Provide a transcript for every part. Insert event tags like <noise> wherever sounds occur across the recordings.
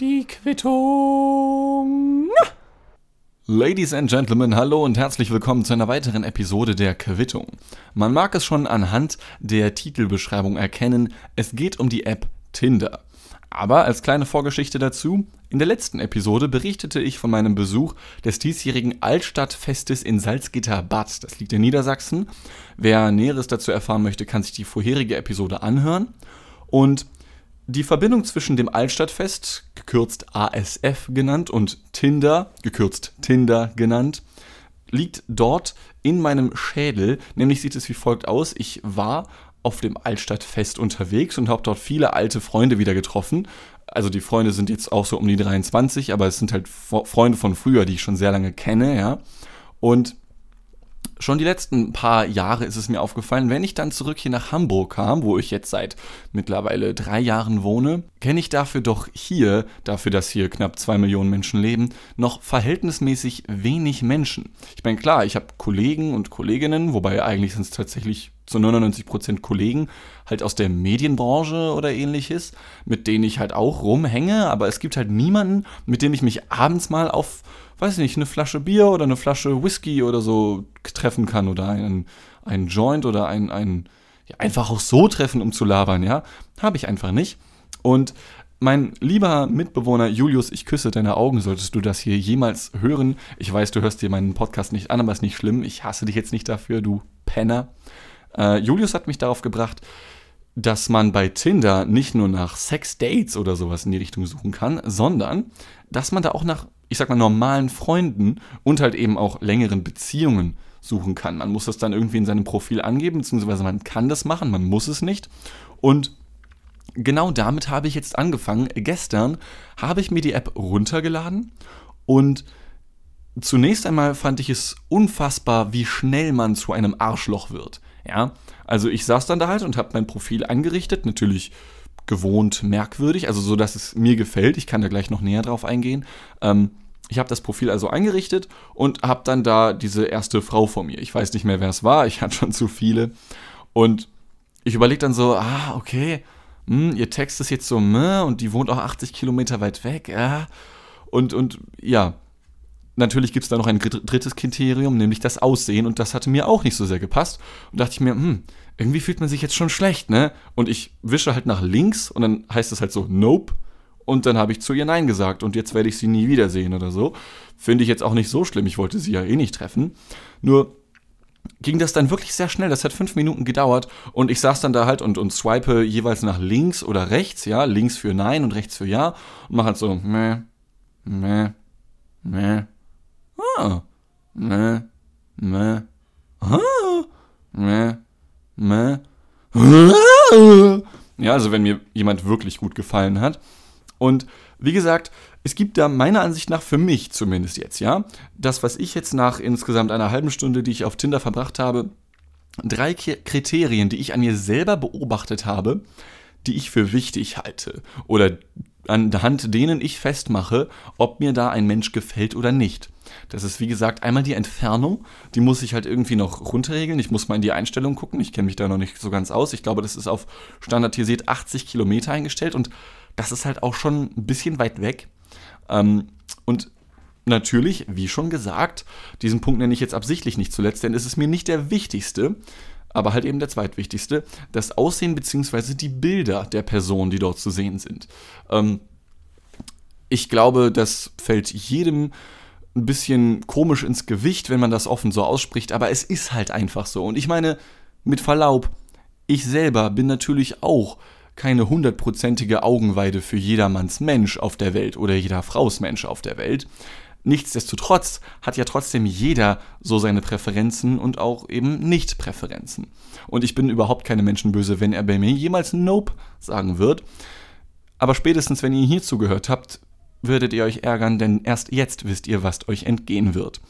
Die Quittung. Ladies and Gentlemen, hallo und herzlich willkommen zu einer weiteren Episode der Quittung. Man mag es schon anhand der Titelbeschreibung erkennen, es geht um die App Tinder. Aber als kleine Vorgeschichte dazu, in der letzten Episode berichtete ich von meinem Besuch des diesjährigen Altstadtfestes in Salzgitter-Bad. Das liegt in Niedersachsen. Wer Näheres dazu erfahren möchte, kann sich die vorherige Episode anhören. Und die Verbindung zwischen dem Altstadtfest, gekürzt ASF genannt, und Tinder, gekürzt Tinder genannt, liegt dort in meinem Schädel. Nämlich sieht es wie folgt aus. Ich war auf dem Altstadtfest unterwegs und habe dort viele alte Freunde wieder getroffen. Also die Freunde sind jetzt auch so um die 23, aber es sind halt Freunde von früher, die ich schon sehr lange kenne, ja. Und schon die letzten paar Jahre ist es mir aufgefallen, wenn ich dann zurück hier nach Hamburg kam, wo ich jetzt seit mittlerweile drei Jahren wohne, kenne ich dafür doch hier, dafür, dass hier knapp zwei Millionen Menschen leben, noch verhältnismäßig wenig Menschen. Ich meine, klar, ich habe Kollegen und Kolleginnen, wobei eigentlich sind es tatsächlich zu 99% Kollegen, halt aus der Medienbranche oder ähnliches, mit denen ich halt auch rumhänge, aber es gibt halt niemanden, mit dem ich mich abends mal auf weiß nicht, eine Flasche Bier oder eine Flasche Whisky oder so treffen kann oder einen, einen Joint oder ein, ein ja, einfach auch so treffen, um zu labern, ja. Habe ich einfach nicht. Und mein lieber Mitbewohner Julius, ich küsse deine Augen, solltest du das hier jemals hören. Ich weiß, du hörst dir meinen Podcast nicht an, aber ist nicht schlimm. Ich hasse dich jetzt nicht dafür, du Penner. Äh, Julius hat mich darauf gebracht, dass man bei Tinder nicht nur nach Sex-Dates oder sowas in die Richtung suchen kann, sondern dass man da auch nach ich sag mal, normalen Freunden und halt eben auch längeren Beziehungen suchen kann. Man muss das dann irgendwie in seinem Profil angeben, beziehungsweise man kann das machen, man muss es nicht. Und genau damit habe ich jetzt angefangen. Gestern habe ich mir die App runtergeladen und zunächst einmal fand ich es unfassbar, wie schnell man zu einem Arschloch wird. Ja, also ich saß dann da halt und habe mein Profil eingerichtet, natürlich gewohnt merkwürdig, also so, dass es mir gefällt. Ich kann da gleich noch näher drauf eingehen. Ähm, ich habe das Profil also eingerichtet und habe dann da diese erste Frau vor mir. Ich weiß nicht mehr, wer es war, ich hatte schon zu viele. Und ich überlege dann so, ah, okay, hm, ihr Text ist jetzt so, meh, und die wohnt auch 80 Kilometer weit weg, ja. Und, und ja, natürlich gibt es da noch ein drittes Kriterium, nämlich das Aussehen. Und das hatte mir auch nicht so sehr gepasst. Und dachte ich mir, hm, irgendwie fühlt man sich jetzt schon schlecht, ne? Und ich wische halt nach links und dann heißt es halt so, nope. Und dann habe ich zu ihr Nein gesagt und jetzt werde ich sie nie wiedersehen oder so. Finde ich jetzt auch nicht so schlimm, ich wollte sie ja eh nicht treffen. Nur ging das dann wirklich sehr schnell. Das hat fünf Minuten gedauert und ich saß dann da halt und, und swipe jeweils nach links oder rechts, ja, links für Nein und rechts für Ja und mache halt so, meh, meh, meh, ah, meh, meh, ah, meh, meh, ja, also wenn mir jemand wirklich gut gefallen hat, und wie gesagt, es gibt da meiner Ansicht nach für mich zumindest jetzt, ja, das, was ich jetzt nach insgesamt einer halben Stunde, die ich auf Tinder verbracht habe, drei Kriterien, die ich an mir selber beobachtet habe, die ich für wichtig halte oder anhand denen ich festmache, ob mir da ein Mensch gefällt oder nicht. Das ist wie gesagt einmal die Entfernung, die muss ich halt irgendwie noch runterregeln. Ich muss mal in die Einstellung gucken. Ich kenne mich da noch nicht so ganz aus. Ich glaube, das ist auf standardisiert 80 Kilometer eingestellt und das ist halt auch schon ein bisschen weit weg. Ähm, und natürlich, wie schon gesagt, diesen Punkt nenne ich jetzt absichtlich nicht zuletzt, denn es ist mir nicht der wichtigste, aber halt eben der zweitwichtigste, das Aussehen bzw. die Bilder der Person, die dort zu sehen sind. Ähm, ich glaube, das fällt jedem ein bisschen komisch ins Gewicht, wenn man das offen so ausspricht, aber es ist halt einfach so. Und ich meine, mit Verlaub, ich selber bin natürlich auch keine hundertprozentige Augenweide für jedermanns Mensch auf der Welt oder jeder Fraus Mensch auf der Welt. Nichtsdestotrotz hat ja trotzdem jeder so seine Präferenzen und auch eben Nicht-Präferenzen. Und ich bin überhaupt keine Menschenböse, wenn er bei mir jemals Nope sagen wird. Aber spätestens, wenn ihr hier zugehört habt, würdet ihr euch ärgern, denn erst jetzt wisst ihr, was euch entgehen wird.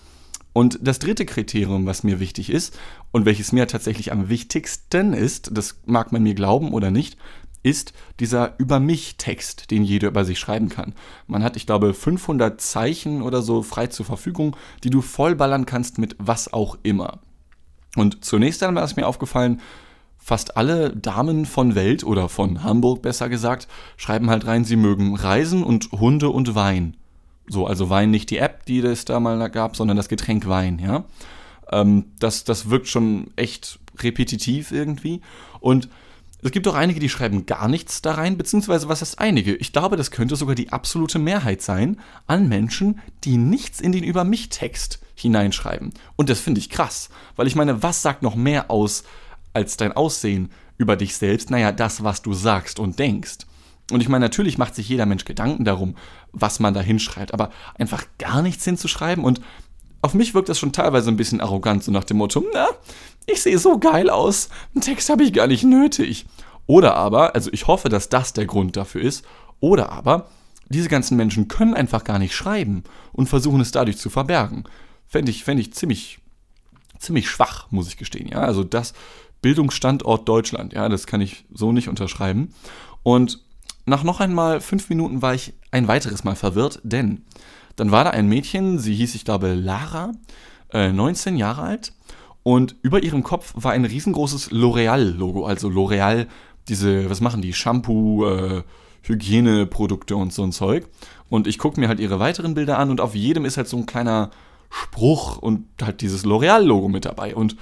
Und das dritte Kriterium, was mir wichtig ist und welches mir tatsächlich am wichtigsten ist, das mag man mir glauben oder nicht, ist dieser Über mich-Text, den jeder über sich schreiben kann. Man hat, ich glaube, 500 Zeichen oder so frei zur Verfügung, die du vollballern kannst mit was auch immer. Und zunächst einmal ist mir aufgefallen, fast alle Damen von Welt oder von Hamburg besser gesagt, schreiben halt rein, sie mögen Reisen und Hunde und Wein. So, also Wein nicht die App, die es da mal gab, sondern das Getränk Wein, ja. Ähm, das, das wirkt schon echt repetitiv irgendwie. Und es gibt auch einige, die schreiben gar nichts da rein, beziehungsweise was heißt einige? Ich glaube, das könnte sogar die absolute Mehrheit sein an Menschen, die nichts in den Über mich-Text hineinschreiben. Und das finde ich krass, weil ich meine, was sagt noch mehr aus als dein Aussehen über dich selbst? Naja, das, was du sagst und denkst. Und ich meine, natürlich macht sich jeder Mensch Gedanken darum, was man da hinschreibt, aber einfach gar nichts hinzuschreiben und auf mich wirkt das schon teilweise ein bisschen arrogant, so nach dem Motto, na, ich sehe so geil aus, einen Text habe ich gar nicht nötig. Oder aber, also ich hoffe, dass das der Grund dafür ist, oder aber, diese ganzen Menschen können einfach gar nicht schreiben und versuchen es dadurch zu verbergen. Fände ich, fänd ich ziemlich, ziemlich schwach, muss ich gestehen. Ja, also das Bildungsstandort Deutschland, ja, das kann ich so nicht unterschreiben. Und nach noch einmal fünf Minuten war ich ein weiteres Mal verwirrt, denn dann war da ein Mädchen, sie hieß, ich glaube, Lara, äh, 19 Jahre alt. Und über ihrem Kopf war ein riesengroßes L'Oreal-Logo. Also L'Oreal, diese, was machen die? Shampoo, äh, Hygieneprodukte und so ein Zeug. Und ich gucke mir halt ihre weiteren Bilder an und auf jedem ist halt so ein kleiner Spruch und halt dieses L'Oreal-Logo mit dabei. Und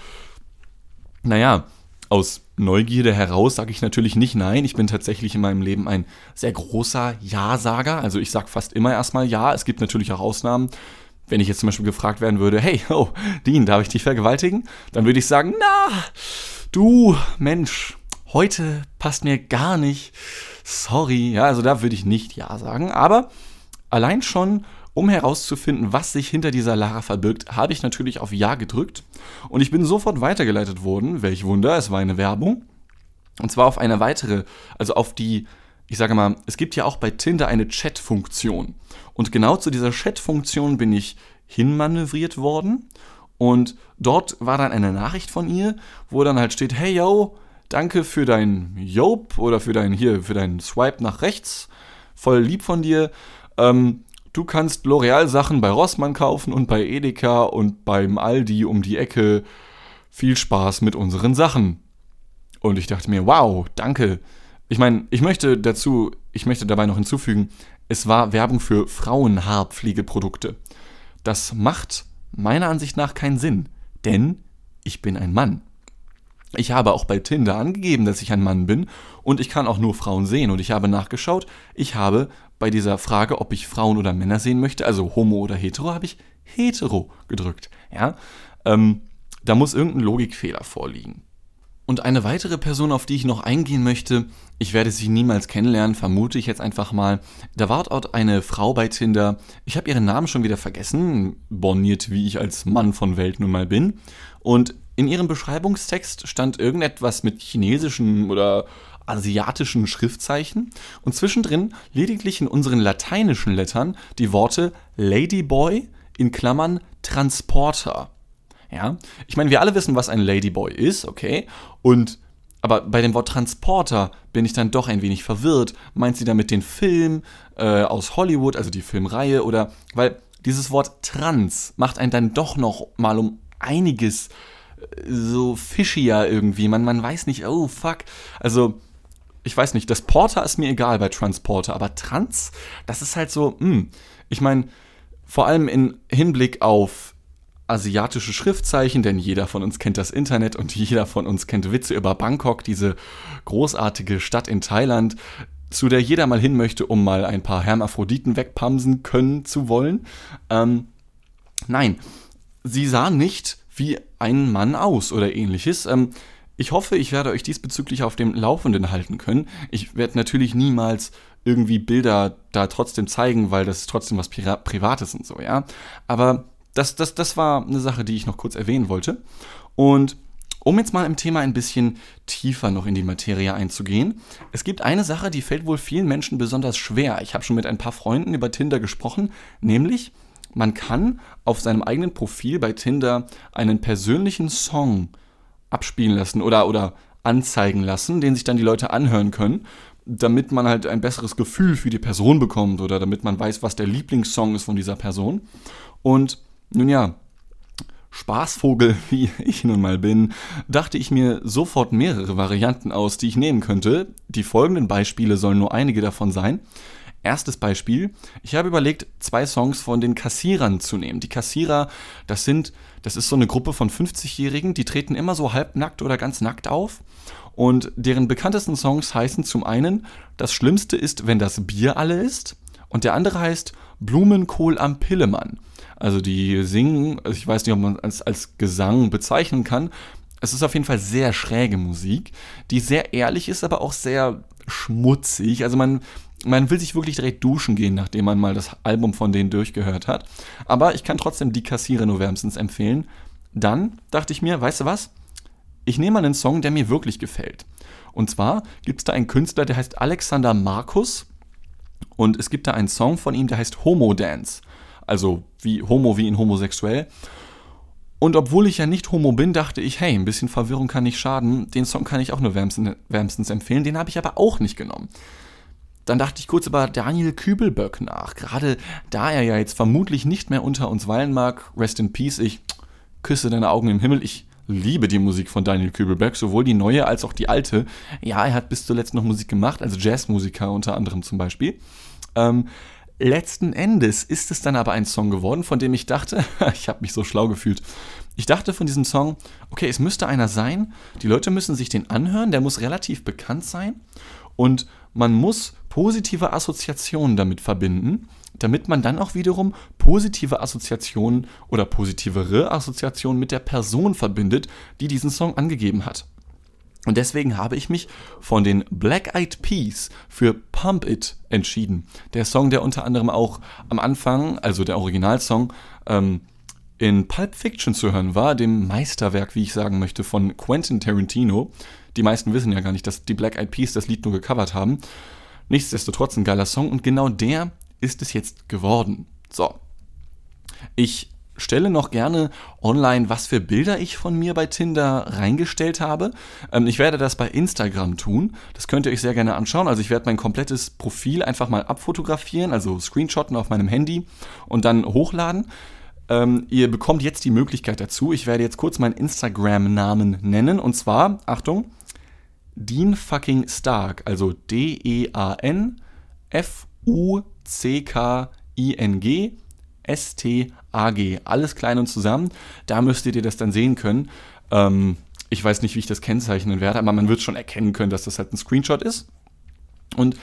naja, aus Neugierde heraus sage ich natürlich nicht nein. Ich bin tatsächlich in meinem Leben ein sehr großer Ja-Sager. Also ich sage fast immer erstmal Ja. Es gibt natürlich auch Ausnahmen. Wenn ich jetzt zum Beispiel gefragt werden würde, hey, <laughs> oh, Dean, darf ich dich vergewaltigen? Dann würde ich sagen, na, du Mensch, heute passt mir gar nicht. Sorry. Ja, also da würde ich nicht Ja sagen. Aber allein schon um herauszufinden, was sich hinter dieser Lara verbirgt, habe ich natürlich auf Ja gedrückt und ich bin sofort weitergeleitet worden. Welch Wunder, es war eine Werbung. Und zwar auf eine weitere, also auf die, ich sage mal, es gibt ja auch bei Tinder eine Chat-Funktion. Und genau zu dieser Chat-Funktion bin ich hinmanövriert worden. Und dort war dann eine Nachricht von ihr, wo dann halt steht, hey yo, danke für dein Job oder für dein hier, für deinen Swipe nach rechts. Voll lieb von dir. Ähm, Du kannst L'Oreal-Sachen bei Rossmann kaufen und bei Edeka und beim Aldi um die Ecke. Viel Spaß mit unseren Sachen. Und ich dachte mir, wow, danke. Ich meine, ich möchte dazu, ich möchte dabei noch hinzufügen, es war Werbung für Frauenhaarpflegeprodukte. Das macht meiner Ansicht nach keinen Sinn, denn ich bin ein Mann. Ich habe auch bei Tinder angegeben, dass ich ein Mann bin und ich kann auch nur Frauen sehen und ich habe nachgeschaut, ich habe bei dieser Frage, ob ich Frauen oder Männer sehen möchte, also homo oder hetero, habe ich hetero gedrückt. Ja, ähm, da muss irgendein Logikfehler vorliegen. Und eine weitere Person, auf die ich noch eingehen möchte, ich werde sie niemals kennenlernen, vermute ich jetzt einfach mal. Da war dort eine Frau bei Tinder. Ich habe ihren Namen schon wieder vergessen, borniert wie ich als Mann von Welt nun mal bin. Und in ihrem Beschreibungstext stand irgendetwas mit chinesischen oder asiatischen Schriftzeichen und zwischendrin lediglich in unseren lateinischen Lettern die Worte Ladyboy in Klammern Transporter. Ja, ich meine, wir alle wissen, was ein Ladyboy ist, okay? Und aber bei dem Wort Transporter bin ich dann doch ein wenig verwirrt. Meint sie damit den Film äh, aus Hollywood, also die Filmreihe, oder weil dieses Wort Trans macht einen dann doch noch mal um einiges äh, so fischier irgendwie. Man, man weiß nicht, oh fuck. Also ich weiß nicht, das Porter ist mir egal bei Transporter, aber Trans, das ist halt so. Hm. ich meine, vor allem in Hinblick auf asiatische Schriftzeichen, denn jeder von uns kennt das Internet und jeder von uns kennt Witze über Bangkok, diese großartige Stadt in Thailand, zu der jeder mal hin möchte, um mal ein paar Hermaphroditen wegpamsen können zu wollen. Ähm, nein, sie sah nicht wie ein Mann aus oder ähnliches. Ähm, ich hoffe, ich werde euch diesbezüglich auf dem Laufenden halten können. Ich werde natürlich niemals irgendwie Bilder da trotzdem zeigen, weil das ist trotzdem was Privates und so, ja. Aber das, das, das war eine Sache, die ich noch kurz erwähnen wollte. Und um jetzt mal im Thema ein bisschen tiefer noch in die Materie einzugehen. Es gibt eine Sache, die fällt wohl vielen Menschen besonders schwer. Ich habe schon mit ein paar Freunden über Tinder gesprochen, nämlich man kann auf seinem eigenen Profil bei Tinder einen persönlichen Song abspielen lassen oder, oder anzeigen lassen, den sich dann die Leute anhören können, damit man halt ein besseres Gefühl für die Person bekommt oder damit man weiß, was der Lieblingssong ist von dieser Person. Und nun ja, Spaßvogel, <laughs> wie ich nun mal bin, dachte ich mir sofort mehrere Varianten aus, die ich nehmen könnte. Die folgenden Beispiele sollen nur einige davon sein. Erstes Beispiel. Ich habe überlegt, zwei Songs von den Kassierern zu nehmen. Die Kassierer, das sind, das ist so eine Gruppe von 50-Jährigen, die treten immer so halbnackt oder ganz nackt auf. Und deren bekanntesten Songs heißen zum einen, das Schlimmste ist, wenn das Bier alle ist. Und der andere heißt Blumenkohl am Pillemann. Also die singen, also ich weiß nicht, ob man es als Gesang bezeichnen kann. Es ist auf jeden Fall sehr schräge Musik, die sehr ehrlich ist, aber auch sehr schmutzig. Also man, man will sich wirklich direkt duschen gehen, nachdem man mal das Album von denen durchgehört hat. Aber ich kann trotzdem die Kassiere nur wärmstens empfehlen. Dann dachte ich mir, weißt du was? Ich nehme mal einen Song, der mir wirklich gefällt. Und zwar gibt es da einen Künstler, der heißt Alexander Markus. Und es gibt da einen Song von ihm, der heißt Homo Dance. Also wie Homo wie in homosexuell. Und obwohl ich ja nicht Homo bin, dachte ich, hey, ein bisschen Verwirrung kann nicht schaden. Den Song kann ich auch nur wärmstens, wärmstens empfehlen. Den habe ich aber auch nicht genommen. Dann dachte ich kurz über Daniel Kübelböck nach. Gerade da er ja jetzt vermutlich nicht mehr unter uns weilen mag, rest in peace, ich küsse deine Augen im Himmel. Ich liebe die Musik von Daniel Kübelberg, sowohl die neue als auch die alte. Ja, er hat bis zuletzt noch Musik gemacht, also Jazzmusiker unter anderem zum Beispiel. Ähm, letzten Endes ist es dann aber ein Song geworden, von dem ich dachte, <laughs> ich habe mich so schlau gefühlt. Ich dachte von diesem Song, okay, es müsste einer sein, die Leute müssen sich den anhören, der muss relativ bekannt sein und man muss positive Assoziationen damit verbinden damit man dann auch wiederum positive Assoziationen oder positivere Assoziationen mit der Person verbindet, die diesen Song angegeben hat. Und deswegen habe ich mich von den Black Eyed Peas für Pump It entschieden. Der Song, der unter anderem auch am Anfang, also der Originalsong, ähm, in Pulp Fiction zu hören war, dem Meisterwerk, wie ich sagen möchte, von Quentin Tarantino. Die meisten wissen ja gar nicht, dass die Black Eyed Peas das Lied nur gecovert haben. Nichtsdestotrotz ein geiler Song und genau der ist es jetzt geworden. So. Ich stelle noch gerne online, was für Bilder ich von mir bei Tinder reingestellt habe. Ähm, ich werde das bei Instagram tun. Das könnt ihr euch sehr gerne anschauen. Also ich werde mein komplettes Profil einfach mal abfotografieren, also screenshotten auf meinem Handy und dann hochladen. Ähm, ihr bekommt jetzt die Möglichkeit dazu. Ich werde jetzt kurz meinen Instagram-Namen nennen und zwar, Achtung, Dean fucking Stark, also D-E-A-N F-U C-K-I-N-G S-T-A-G. Alles klein und zusammen. Da müsstet ihr das dann sehen können. Ähm, ich weiß nicht, wie ich das kennzeichnen werde, aber man wird schon erkennen können, dass das halt ein Screenshot ist. Und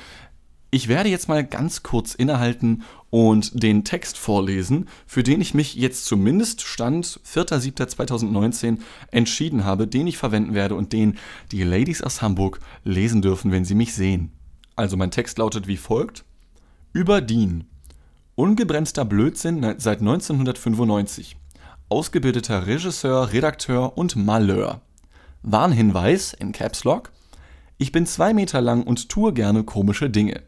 ich werde jetzt mal ganz kurz innehalten und den Text vorlesen, für den ich mich jetzt zumindest Stand 4.7.2019 entschieden habe, den ich verwenden werde und den die Ladies aus Hamburg lesen dürfen, wenn sie mich sehen. Also mein Text lautet wie folgt. Über Dean. Ungebremster Blödsinn seit 1995. Ausgebildeter Regisseur, Redakteur und Malheur. Warnhinweis in Caps Lock. Ich bin zwei Meter lang und tue gerne komische Dinge.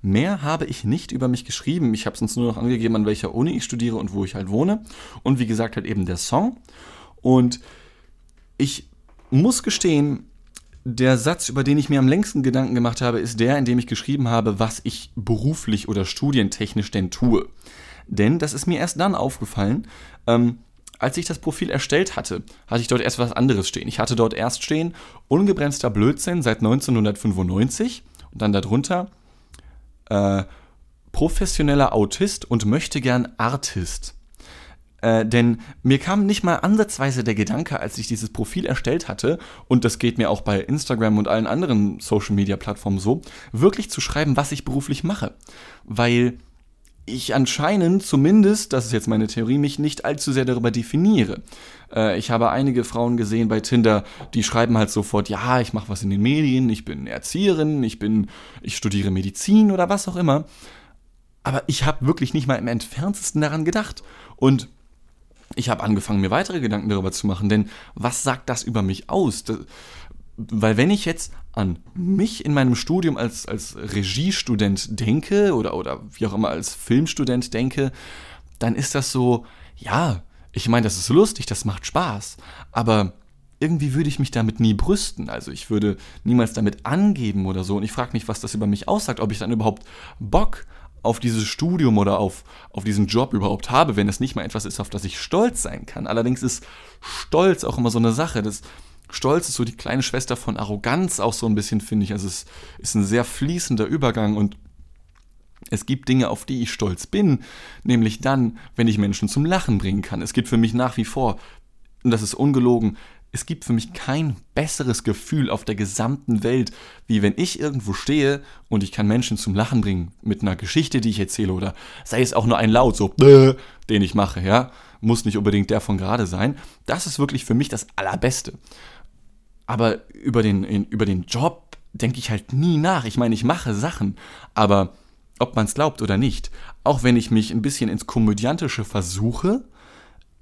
Mehr habe ich nicht über mich geschrieben. Ich habe uns nur noch angegeben, an welcher Uni ich studiere und wo ich halt wohne. Und wie gesagt, halt eben der Song. Und ich muss gestehen, der Satz, über den ich mir am längsten Gedanken gemacht habe, ist der, in dem ich geschrieben habe, was ich beruflich oder studientechnisch denn tue. Denn das ist mir erst dann aufgefallen, ähm, als ich das Profil erstellt hatte, hatte ich dort erst was anderes stehen. Ich hatte dort erst stehen, ungebremster Blödsinn seit 1995 und dann darunter äh, professioneller Autist und möchte gern Artist. Äh, denn mir kam nicht mal ansatzweise der Gedanke, als ich dieses Profil erstellt hatte, und das geht mir auch bei Instagram und allen anderen Social-Media-Plattformen so, wirklich zu schreiben, was ich beruflich mache. Weil ich anscheinend zumindest, das ist jetzt meine Theorie, mich nicht allzu sehr darüber definiere. Äh, ich habe einige Frauen gesehen bei Tinder, die schreiben halt sofort, ja, ich mache was in den Medien, ich bin Erzieherin, ich bin, ich studiere Medizin oder was auch immer. Aber ich habe wirklich nicht mal im entferntesten daran gedacht. Und ich habe angefangen, mir weitere Gedanken darüber zu machen, denn was sagt das über mich aus? Das, weil wenn ich jetzt an mich in meinem Studium als, als Regiestudent denke oder, oder wie auch immer als Filmstudent denke, dann ist das so, ja, ich meine, das ist lustig, das macht Spaß, aber irgendwie würde ich mich damit nie brüsten. Also ich würde niemals damit angeben oder so. Und ich frage mich, was das über mich aussagt, ob ich dann überhaupt Bock auf dieses Studium oder auf, auf diesen Job überhaupt habe, wenn es nicht mal etwas ist, auf das ich stolz sein kann. Allerdings ist Stolz auch immer so eine Sache. Das, Stolz ist so die kleine Schwester von Arroganz auch so ein bisschen, finde ich. Also es ist ein sehr fließender Übergang und es gibt Dinge, auf die ich stolz bin, nämlich dann, wenn ich Menschen zum Lachen bringen kann. Es gibt für mich nach wie vor, und das ist ungelogen, es gibt für mich kein besseres Gefühl auf der gesamten Welt, wie wenn ich irgendwo stehe und ich kann Menschen zum Lachen bringen mit einer Geschichte, die ich erzähle oder sei es auch nur ein Laut, so den ich mache, ja, muss nicht unbedingt der von gerade sein. Das ist wirklich für mich das Allerbeste. Aber über den, über den Job denke ich halt nie nach. Ich meine, ich mache Sachen, aber ob man es glaubt oder nicht, auch wenn ich mich ein bisschen ins Komödiantische versuche,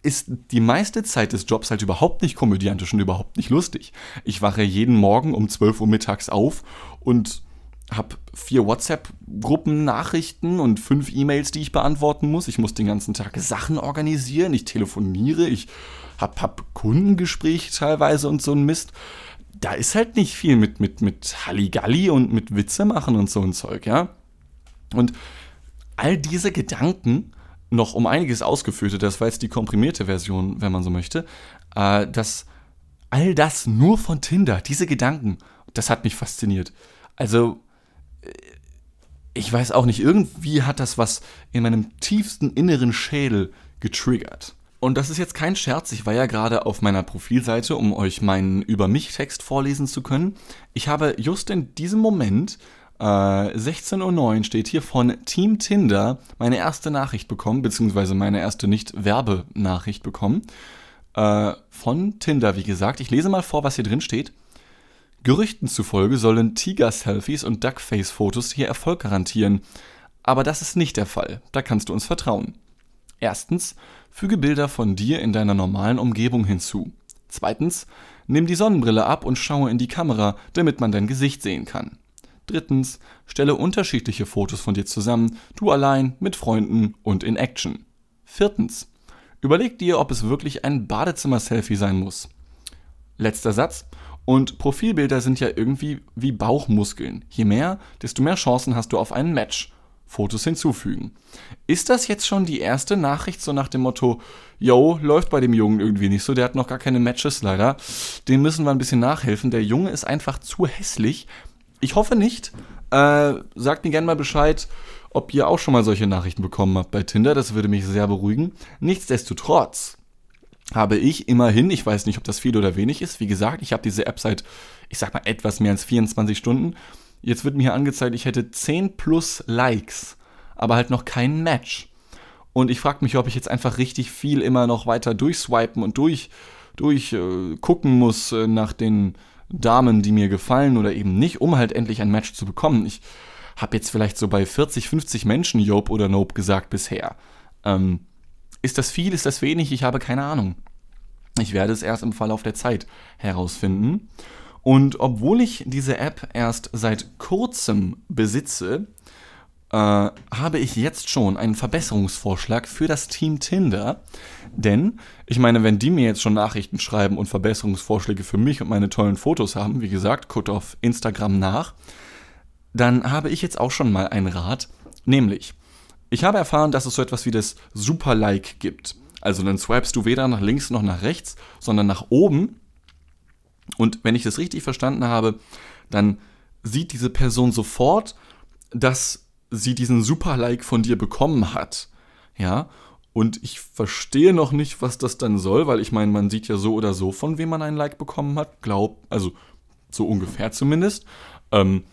ist die meiste Zeit des Jobs halt überhaupt nicht komödiantisch und überhaupt nicht lustig. Ich wache jeden Morgen um 12 Uhr mittags auf und habe vier WhatsApp-Gruppen-Nachrichten und fünf E-Mails, die ich beantworten muss. Ich muss den ganzen Tag Sachen organisieren, ich telefoniere, ich habe hab Kundengespräche teilweise und so ein Mist. Da ist halt nicht viel mit, mit, mit Halligalli und mit Witze machen und so ein Zeug, ja. Und all diese Gedanken noch um einiges ausgeführter, das war jetzt die komprimierte Version, wenn man so möchte, äh, dass all das nur von Tinder, diese Gedanken, das hat mich fasziniert. Also, äh, ich weiß auch nicht, irgendwie hat das was in meinem tiefsten inneren Schädel getriggert. Und das ist jetzt kein Scherz, ich war ja gerade auf meiner Profilseite, um euch meinen Über mich Text vorlesen zu können. Ich habe just in diesem Moment äh, 16.09 Uhr steht hier von Team Tinder meine erste Nachricht bekommen, beziehungsweise meine erste Nicht-Werbenachricht bekommen. Äh, von Tinder, wie gesagt. Ich lese mal vor, was hier drin steht. Gerüchten zufolge sollen Tiger-Selfies und Duckface-Fotos hier Erfolg garantieren. Aber das ist nicht der Fall. Da kannst du uns vertrauen. Erstens, füge Bilder von dir in deiner normalen Umgebung hinzu. Zweitens, nimm die Sonnenbrille ab und schaue in die Kamera, damit man dein Gesicht sehen kann. Drittens, stelle unterschiedliche Fotos von dir zusammen, du allein, mit Freunden und in Action. Viertens, überleg dir, ob es wirklich ein Badezimmer-Selfie sein muss. Letzter Satz. Und Profilbilder sind ja irgendwie wie Bauchmuskeln. Je mehr, desto mehr Chancen hast du auf ein Match. Fotos hinzufügen. Ist das jetzt schon die erste Nachricht so nach dem Motto, yo, läuft bei dem Jungen irgendwie nicht so, der hat noch gar keine Matches leider. Dem müssen wir ein bisschen nachhelfen. Der Junge ist einfach zu hässlich, ich hoffe nicht. Äh, sagt mir gerne mal Bescheid, ob ihr auch schon mal solche Nachrichten bekommen habt bei Tinder. Das würde mich sehr beruhigen. Nichtsdestotrotz habe ich immerhin, ich weiß nicht, ob das viel oder wenig ist, wie gesagt, ich habe diese App seit, ich sag mal, etwas mehr als 24 Stunden. Jetzt wird mir hier angezeigt, ich hätte 10 plus Likes, aber halt noch kein Match. Und ich frage mich, ob ich jetzt einfach richtig viel immer noch weiter durchswipen und durch, durch äh, muss äh, nach den Damen, die mir gefallen oder eben nicht, um halt endlich ein Match zu bekommen. Ich habe jetzt vielleicht so bei 40, 50 Menschen Job oder Nope gesagt bisher. Ähm, ist das viel, ist das wenig? Ich habe keine Ahnung. Ich werde es erst im Verlauf der Zeit herausfinden. Und obwohl ich diese App erst seit kurzem besitze, äh, habe ich jetzt schon einen Verbesserungsvorschlag für das Team Tinder. Denn, ich meine, wenn die mir jetzt schon Nachrichten schreiben und Verbesserungsvorschläge für mich und meine tollen Fotos haben, wie gesagt, guckt auf Instagram nach, dann habe ich jetzt auch schon mal einen Rat. Nämlich, ich habe erfahren, dass es so etwas wie das Super-Like gibt. Also dann swipest du weder nach links noch nach rechts, sondern nach oben. Und wenn ich das richtig verstanden habe, dann sieht diese Person sofort, dass sie diesen Super-Like von dir bekommen hat. Ja, und ich verstehe noch nicht, was das dann soll, weil ich meine, man sieht ja so oder so, von wem man ein Like bekommen hat. Glaub, also so ungefähr zumindest. Ähm,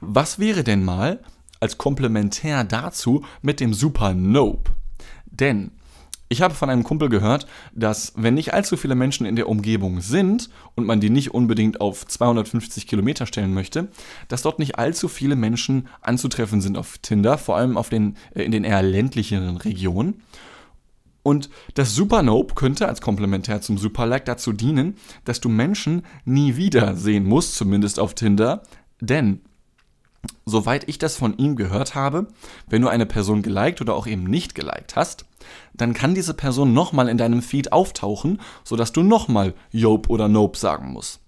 was wäre denn mal als Komplementär dazu mit dem Super Nope? Denn ich habe von einem Kumpel gehört, dass wenn nicht allzu viele Menschen in der Umgebung sind und man die nicht unbedingt auf 250 Kilometer stellen möchte, dass dort nicht allzu viele Menschen anzutreffen sind auf Tinder, vor allem auf den, äh, in den eher ländlicheren Regionen. Und das Supernope könnte als Komplementär zum Superlike dazu dienen, dass du Menschen nie wieder sehen musst, zumindest auf Tinder, denn soweit ich das von ihm gehört habe, wenn du eine Person geliked oder auch eben nicht geliked hast, dann kann diese Person nochmal in deinem Feed auftauchen, sodass du nochmal Jope oder Nope sagen musst.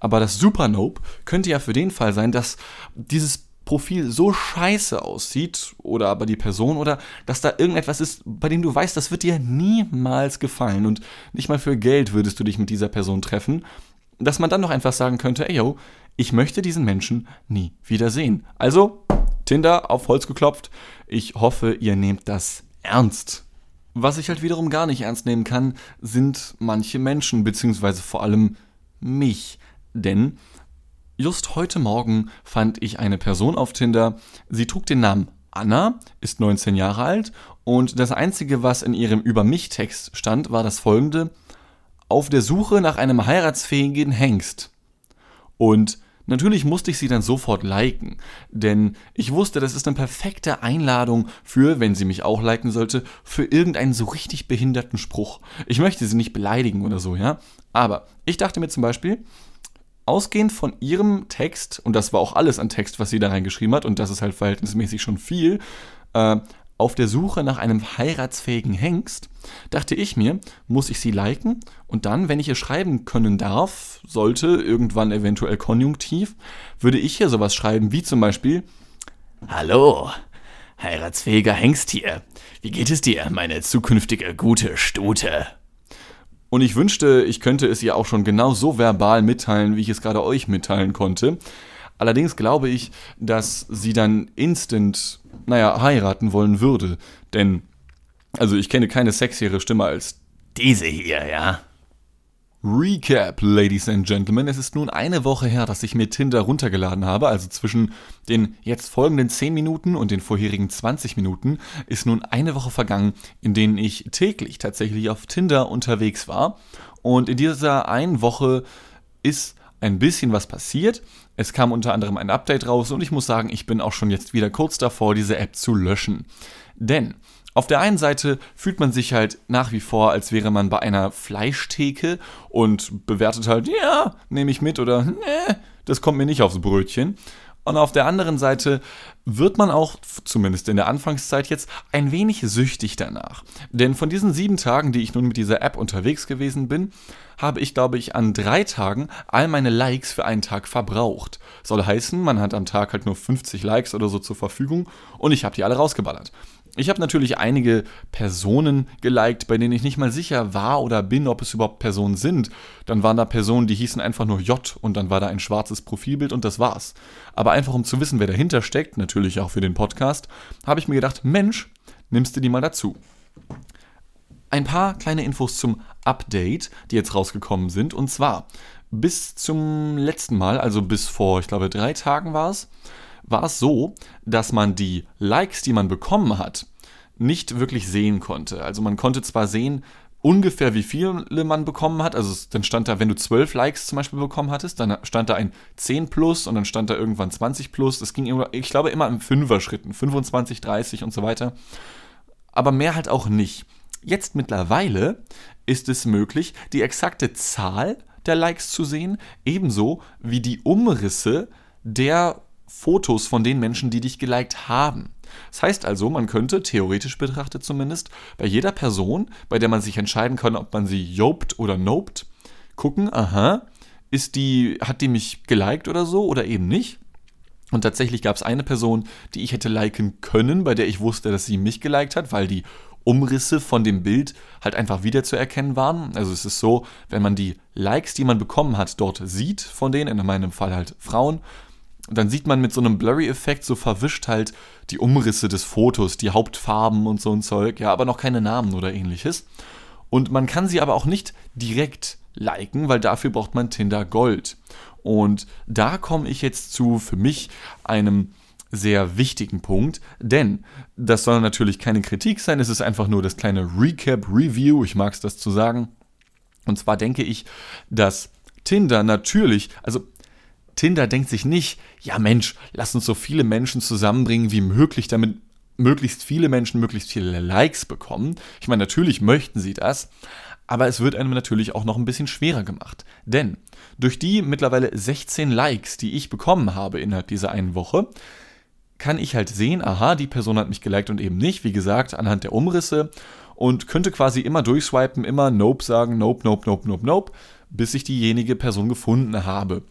Aber das Super Nope könnte ja für den Fall sein, dass dieses Profil so scheiße aussieht oder aber die Person oder dass da irgendetwas ist, bei dem du weißt, das wird dir niemals gefallen und nicht mal für Geld würdest du dich mit dieser Person treffen, dass man dann doch einfach sagen könnte, ey yo, ich möchte diesen Menschen nie wiedersehen. Also, Tinder auf Holz geklopft. Ich hoffe, ihr nehmt das ernst. Was ich halt wiederum gar nicht ernst nehmen kann, sind manche Menschen, beziehungsweise vor allem mich. Denn just heute Morgen fand ich eine Person auf Tinder. Sie trug den Namen Anna, ist 19 Jahre alt und das Einzige, was in ihrem Über mich-Text stand, war das folgende: Auf der Suche nach einem heiratsfähigen Hengst. Und Natürlich musste ich sie dann sofort liken, denn ich wusste, das ist eine perfekte Einladung für, wenn sie mich auch liken sollte, für irgendeinen so richtig behinderten Spruch. Ich möchte sie nicht beleidigen oder so, ja. Aber ich dachte mir zum Beispiel, ausgehend von ihrem Text, und das war auch alles an Text, was sie da reingeschrieben hat, und das ist halt verhältnismäßig schon viel, äh, auf der Suche nach einem heiratsfähigen Hengst, dachte ich mir, muss ich sie liken und dann, wenn ich ihr schreiben können darf, sollte irgendwann eventuell konjunktiv, würde ich hier sowas schreiben wie zum Beispiel Hallo, heiratsfähiger Hengst hier. Wie geht es dir, meine zukünftige gute Stute? Und ich wünschte, ich könnte es ihr auch schon genau so verbal mitteilen, wie ich es gerade euch mitteilen konnte. Allerdings glaube ich, dass sie dann instant, naja, heiraten wollen würde. Denn, also ich kenne keine sexiere Stimme als diese hier, ja. Recap, Ladies and Gentlemen. Es ist nun eine Woche her, dass ich mir Tinder runtergeladen habe. Also zwischen den jetzt folgenden 10 Minuten und den vorherigen 20 Minuten ist nun eine Woche vergangen, in denen ich täglich tatsächlich auf Tinder unterwegs war. Und in dieser einen Woche ist ein bisschen was passiert. Es kam unter anderem ein Update raus und ich muss sagen, ich bin auch schon jetzt wieder kurz davor, diese App zu löschen. Denn auf der einen Seite fühlt man sich halt nach wie vor, als wäre man bei einer Fleischtheke und bewertet halt, ja, nehme ich mit oder, ne, das kommt mir nicht aufs Brötchen. Und auf der anderen Seite wird man auch, zumindest in der Anfangszeit jetzt, ein wenig süchtig danach. Denn von diesen sieben Tagen, die ich nun mit dieser App unterwegs gewesen bin, habe ich, glaube ich, an drei Tagen all meine Likes für einen Tag verbraucht. Soll heißen, man hat am Tag halt nur 50 Likes oder so zur Verfügung und ich habe die alle rausgeballert. Ich habe natürlich einige Personen geliked, bei denen ich nicht mal sicher war oder bin, ob es überhaupt Personen sind. Dann waren da Personen, die hießen einfach nur J und dann war da ein schwarzes Profilbild und das war's. Aber einfach um zu wissen, wer dahinter steckt, natürlich auch für den Podcast, habe ich mir gedacht, Mensch, nimmst du die mal dazu. Ein paar kleine Infos zum Update, die jetzt rausgekommen sind. Und zwar bis zum letzten Mal, also bis vor, ich glaube, drei Tagen war es, war es so, dass man die Likes, die man bekommen hat, nicht wirklich sehen konnte. Also man konnte zwar sehen, ungefähr wie viele man bekommen hat. Also dann stand da, wenn du 12 Likes zum Beispiel bekommen hattest, dann stand da ein 10 plus und dann stand da irgendwann 20 plus. Das ging, immer, ich glaube, immer im Fünfer-Schritten, 25, 30 und so weiter. Aber mehr halt auch nicht. Jetzt mittlerweile ist es möglich, die exakte Zahl der Likes zu sehen, ebenso wie die Umrisse der Fotos von den Menschen, die dich geliked haben. Das heißt also, man könnte, theoretisch betrachtet zumindest, bei jeder Person, bei der man sich entscheiden kann, ob man sie jobt oder nopt, gucken, aha, ist die, hat die mich geliked oder so oder eben nicht. Und tatsächlich gab es eine Person, die ich hätte liken können, bei der ich wusste, dass sie mich geliked hat, weil die Umrisse von dem Bild halt einfach wiederzuerkennen waren. Also es ist so, wenn man die Likes, die man bekommen hat, dort sieht von denen, in meinem Fall halt Frauen, dann sieht man mit so einem Blurry-Effekt so verwischt halt die Umrisse des Fotos, die Hauptfarben und so ein Zeug, ja, aber noch keine Namen oder ähnliches. Und man kann sie aber auch nicht direkt liken, weil dafür braucht man Tinder Gold. Und da komme ich jetzt zu für mich einem sehr wichtigen Punkt, denn das soll natürlich keine Kritik sein, es ist einfach nur das kleine Recap-Review, ich mag es das zu sagen. Und zwar denke ich, dass Tinder natürlich, also Tinder denkt sich nicht, ja Mensch, lass uns so viele Menschen zusammenbringen wie möglich, damit möglichst viele Menschen möglichst viele Likes bekommen. Ich meine, natürlich möchten sie das, aber es wird einem natürlich auch noch ein bisschen schwerer gemacht. Denn durch die mittlerweile 16 Likes, die ich bekommen habe innerhalb dieser einen Woche, kann ich halt sehen, aha, die Person hat mich geliked und eben nicht, wie gesagt, anhand der Umrisse und könnte quasi immer durchswipen, immer Nope sagen, Nope, Nope, Nope, Nope, Nope, bis ich diejenige Person gefunden habe.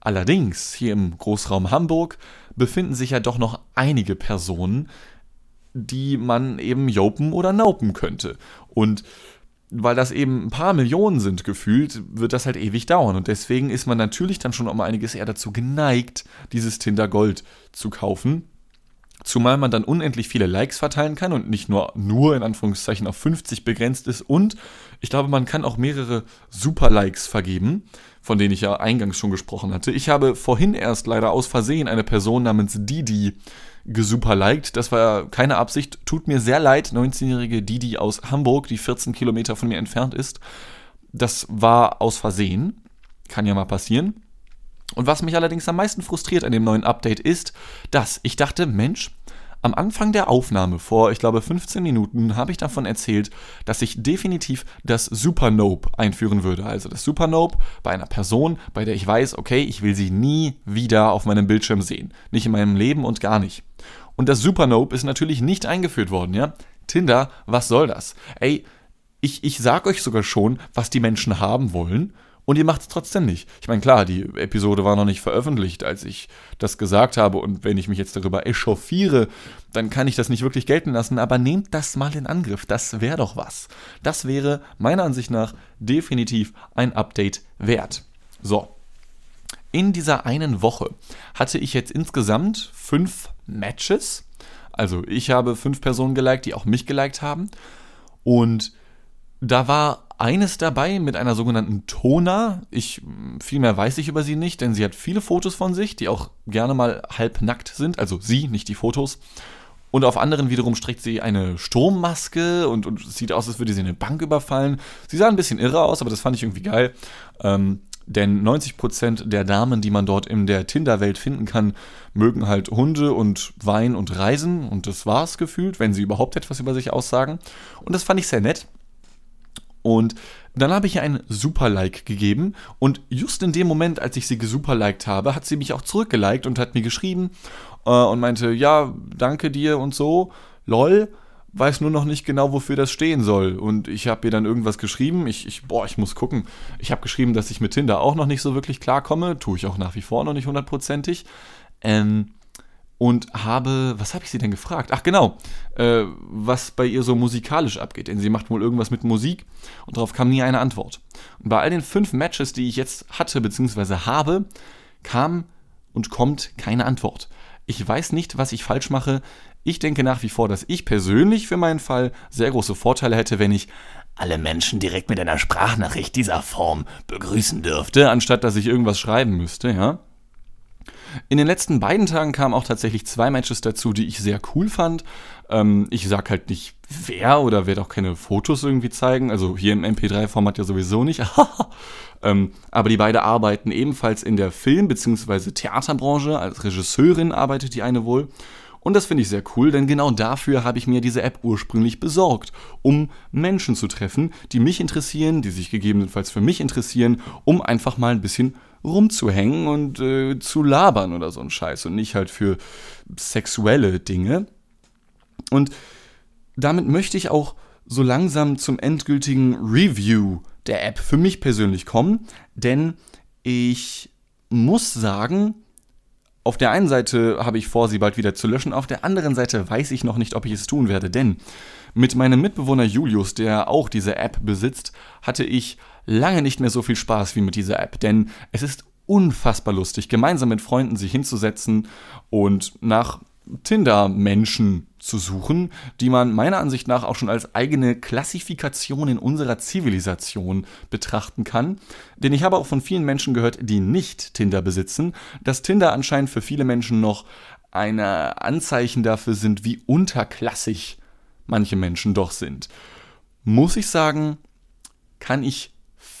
Allerdings hier im Großraum Hamburg befinden sich ja doch noch einige Personen, die man eben jopen oder naupen könnte. Und weil das eben ein paar Millionen sind gefühlt, wird das halt ewig dauern. Und deswegen ist man natürlich dann schon um einiges eher dazu geneigt, dieses Tinder Gold zu kaufen. Zumal man dann unendlich viele Likes verteilen kann und nicht nur, nur in Anführungszeichen auf 50 begrenzt ist. Und ich glaube, man kann auch mehrere Super-Likes vergeben, von denen ich ja eingangs schon gesprochen hatte. Ich habe vorhin erst leider aus Versehen eine Person namens Didi gesuperliked. Das war keine Absicht. Tut mir sehr leid, 19-jährige Didi aus Hamburg, die 14 Kilometer von mir entfernt ist. Das war aus Versehen. Kann ja mal passieren. Und was mich allerdings am meisten frustriert an dem neuen Update ist, dass ich dachte, Mensch, am Anfang der Aufnahme vor, ich glaube, 15 Minuten habe ich davon erzählt, dass ich definitiv das Supernope einführen würde. Also das Supernope bei einer Person, bei der ich weiß, okay, ich will sie nie wieder auf meinem Bildschirm sehen. Nicht in meinem Leben und gar nicht. Und das Supernope ist natürlich nicht eingeführt worden, ja? Tinder, was soll das? Ey, ich, ich sag euch sogar schon, was die Menschen haben wollen und ihr macht es trotzdem nicht. Ich meine, klar, die Episode war noch nicht veröffentlicht, als ich das gesagt habe. Und wenn ich mich jetzt darüber echauffiere, dann kann ich das nicht wirklich gelten lassen. Aber nehmt das mal in Angriff. Das wäre doch was. Das wäre meiner Ansicht nach definitiv ein Update wert. So. In dieser einen Woche hatte ich jetzt insgesamt fünf Matches. Also ich habe fünf Personen geliked, die auch mich geliked haben. Und da war eines dabei mit einer sogenannten Tona. Ich, viel mehr weiß ich über sie nicht, denn sie hat viele Fotos von sich, die auch gerne mal halbnackt sind. Also sie, nicht die Fotos. Und auf anderen wiederum streckt sie eine Sturmmaske und, und sieht aus, als würde sie eine Bank überfallen. Sie sah ein bisschen irre aus, aber das fand ich irgendwie geil. Ähm, denn 90% der Damen, die man dort in der Tinder-Welt finden kann, mögen halt Hunde und Wein und Reisen. Und das war's gefühlt, wenn sie überhaupt etwas über sich aussagen. Und das fand ich sehr nett. Und dann habe ich ihr einen Super-Like gegeben und just in dem Moment, als ich sie gesuperliked habe, hat sie mich auch zurückgeliked und hat mir geschrieben äh, und meinte, ja, danke dir und so, lol, weiß nur noch nicht genau, wofür das stehen soll. Und ich habe ihr dann irgendwas geschrieben, ich, ich, boah, ich muss gucken. Ich habe geschrieben, dass ich mit Tinder auch noch nicht so wirklich klarkomme, tue ich auch nach wie vor noch nicht hundertprozentig. Ähm, und habe, was habe ich sie denn gefragt? Ach genau, äh, was bei ihr so musikalisch abgeht. Denn sie macht wohl irgendwas mit Musik und darauf kam nie eine Antwort. Und bei all den fünf Matches, die ich jetzt hatte bzw. habe, kam und kommt keine Antwort. Ich weiß nicht, was ich falsch mache. Ich denke nach wie vor, dass ich persönlich für meinen Fall sehr große Vorteile hätte, wenn ich alle Menschen direkt mit einer Sprachnachricht dieser Form begrüßen dürfte, anstatt dass ich irgendwas schreiben müsste, ja. In den letzten beiden Tagen kamen auch tatsächlich zwei Matches dazu, die ich sehr cool fand. Ähm, ich sag halt nicht wer oder werde auch keine Fotos irgendwie zeigen. Also hier im MP3-Format ja sowieso nicht. <laughs> ähm, aber die beiden arbeiten ebenfalls in der Film- bzw. Theaterbranche. Als Regisseurin arbeitet die eine wohl. Und das finde ich sehr cool, denn genau dafür habe ich mir diese App ursprünglich besorgt, um Menschen zu treffen, die mich interessieren, die sich gegebenenfalls für mich interessieren, um einfach mal ein bisschen rumzuhängen und äh, zu labern oder so ein Scheiß und nicht halt für sexuelle Dinge. Und damit möchte ich auch so langsam zum endgültigen Review der App für mich persönlich kommen, denn ich muss sagen, auf der einen Seite habe ich vor, sie bald wieder zu löschen, auf der anderen Seite weiß ich noch nicht, ob ich es tun werde, denn mit meinem Mitbewohner Julius, der auch diese App besitzt, hatte ich lange nicht mehr so viel Spaß wie mit dieser App, denn es ist unfassbar lustig, gemeinsam mit Freunden sich hinzusetzen und nach Tinder-Menschen zu suchen, die man meiner Ansicht nach auch schon als eigene Klassifikation in unserer Zivilisation betrachten kann. Denn ich habe auch von vielen Menschen gehört, die nicht Tinder besitzen, dass Tinder anscheinend für viele Menschen noch ein Anzeichen dafür sind, wie unterklassig manche Menschen doch sind. Muss ich sagen, kann ich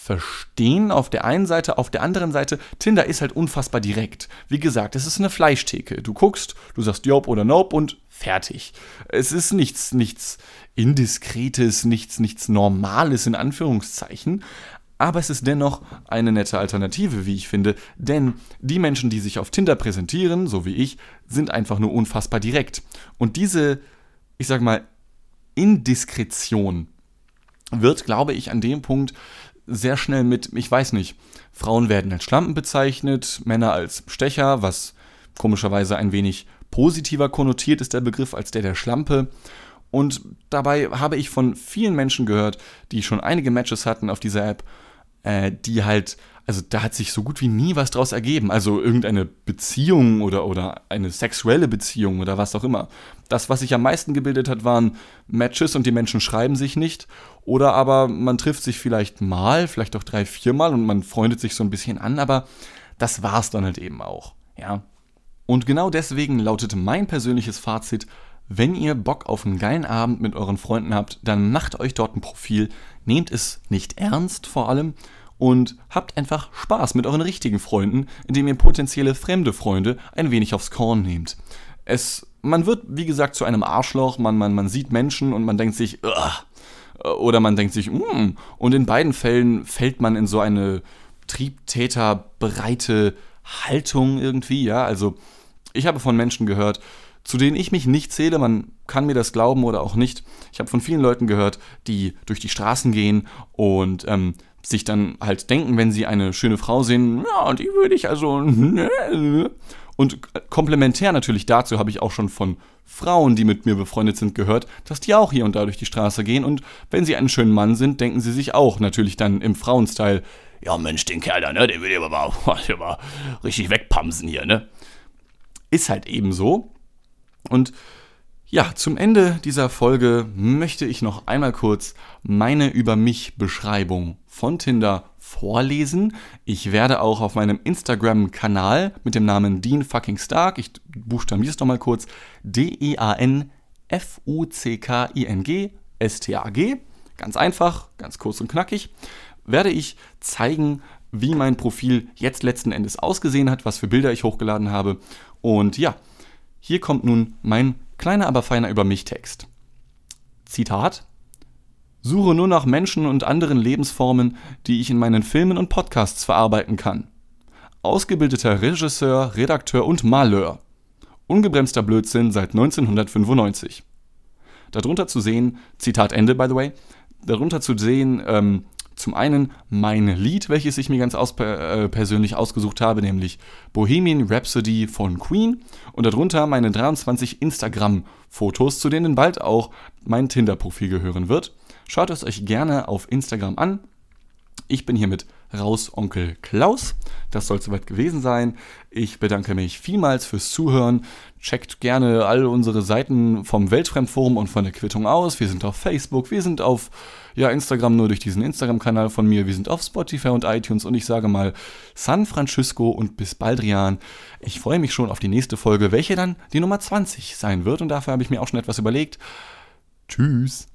verstehen auf der einen Seite, auf der anderen Seite, Tinder ist halt unfassbar direkt. Wie gesagt, es ist eine Fleischtheke. Du guckst, du sagst Job oder Nope und fertig. Es ist nichts, nichts Indiskretes, nichts, nichts Normales in Anführungszeichen. Aber es ist dennoch eine nette Alternative, wie ich finde, denn die Menschen, die sich auf Tinder präsentieren, so wie ich, sind einfach nur unfassbar direkt. Und diese, ich sag mal, Indiskretion wird, glaube ich, an dem Punkt sehr schnell mit, ich weiß nicht, Frauen werden als Schlampen bezeichnet, Männer als Stecher, was komischerweise ein wenig positiver konnotiert ist der Begriff als der der Schlampe. Und dabei habe ich von vielen Menschen gehört, die schon einige Matches hatten auf dieser App, äh, die halt, also da hat sich so gut wie nie was draus ergeben. Also irgendeine Beziehung oder, oder eine sexuelle Beziehung oder was auch immer. Das, was sich am meisten gebildet hat, waren Matches und die Menschen schreiben sich nicht. Oder aber man trifft sich vielleicht mal, vielleicht auch drei, viermal und man freundet sich so ein bisschen an, aber das war's dann halt eben auch. Ja. Und genau deswegen lautet mein persönliches Fazit, wenn ihr Bock auf einen geilen Abend mit euren Freunden habt, dann macht euch dort ein Profil, nehmt es nicht ernst vor allem und habt einfach Spaß mit euren richtigen Freunden, indem ihr potenzielle fremde Freunde ein wenig aufs Korn nehmt. Es, man wird, wie gesagt, zu einem Arschloch, man, man, man sieht Menschen und man denkt sich, Ugh! oder man denkt sich, mm, und in beiden Fällen fällt man in so eine triebtäterbreite Haltung irgendwie, ja, also ich habe von Menschen gehört, zu denen ich mich nicht zähle. Man kann mir das glauben oder auch nicht. Ich habe von vielen Leuten gehört, die durch die Straßen gehen und ähm, sich dann halt denken, wenn sie eine schöne Frau sehen, ja, die würde ich also. Ne, und komplementär natürlich dazu habe ich auch schon von Frauen, die mit mir befreundet sind, gehört, dass die auch hier und da durch die Straße gehen. Und wenn sie einen schönen Mann sind, denken sie sich auch natürlich dann im Frauenstyle, ja Mensch, den Kerl da, ne, den will ich aber mal, <laughs> mal richtig wegpamsen hier, ne. Ist halt eben so. Und ja, zum Ende dieser Folge möchte ich noch einmal kurz meine Über mich Beschreibung von Tinder vorlesen. Ich werde auch auf meinem Instagram-Kanal mit dem Namen Dean fucking Stark, ich buchstabiere es nochmal kurz, D-E-A-N-F-U-C-K-I-N-G S-T-A-G, ganz einfach, ganz kurz und knackig, werde ich zeigen, wie mein Profil jetzt letzten Endes ausgesehen hat, was für Bilder ich hochgeladen habe. Und ja, hier kommt nun mein kleiner, aber feiner über mich Text. Zitat Suche nur nach Menschen und anderen Lebensformen, die ich in meinen Filmen und Podcasts verarbeiten kann. Ausgebildeter Regisseur, Redakteur und Maleur. Ungebremster Blödsinn seit 1995. Darunter zu sehen, Zitat Ende, by the way, darunter zu sehen, ähm, zum einen mein Lied, welches ich mir ganz aus, äh, persönlich ausgesucht habe, nämlich Bohemian Rhapsody von Queen. Und darunter meine 23 Instagram-Fotos, zu denen bald auch mein Tinder-Profil gehören wird. Schaut es euch gerne auf Instagram an. Ich bin hiermit raus, Onkel Klaus. Das soll soweit gewesen sein. Ich bedanke mich vielmals fürs Zuhören. Checkt gerne all unsere Seiten vom Weltfremdforum und von der Quittung aus. Wir sind auf Facebook, wir sind auf ja, Instagram nur durch diesen Instagram-Kanal von mir. Wir sind auf Spotify und iTunes und ich sage mal San Francisco und bis Baldrian. Ich freue mich schon auf die nächste Folge, welche dann die Nummer 20 sein wird und dafür habe ich mir auch schon etwas überlegt. Tschüss.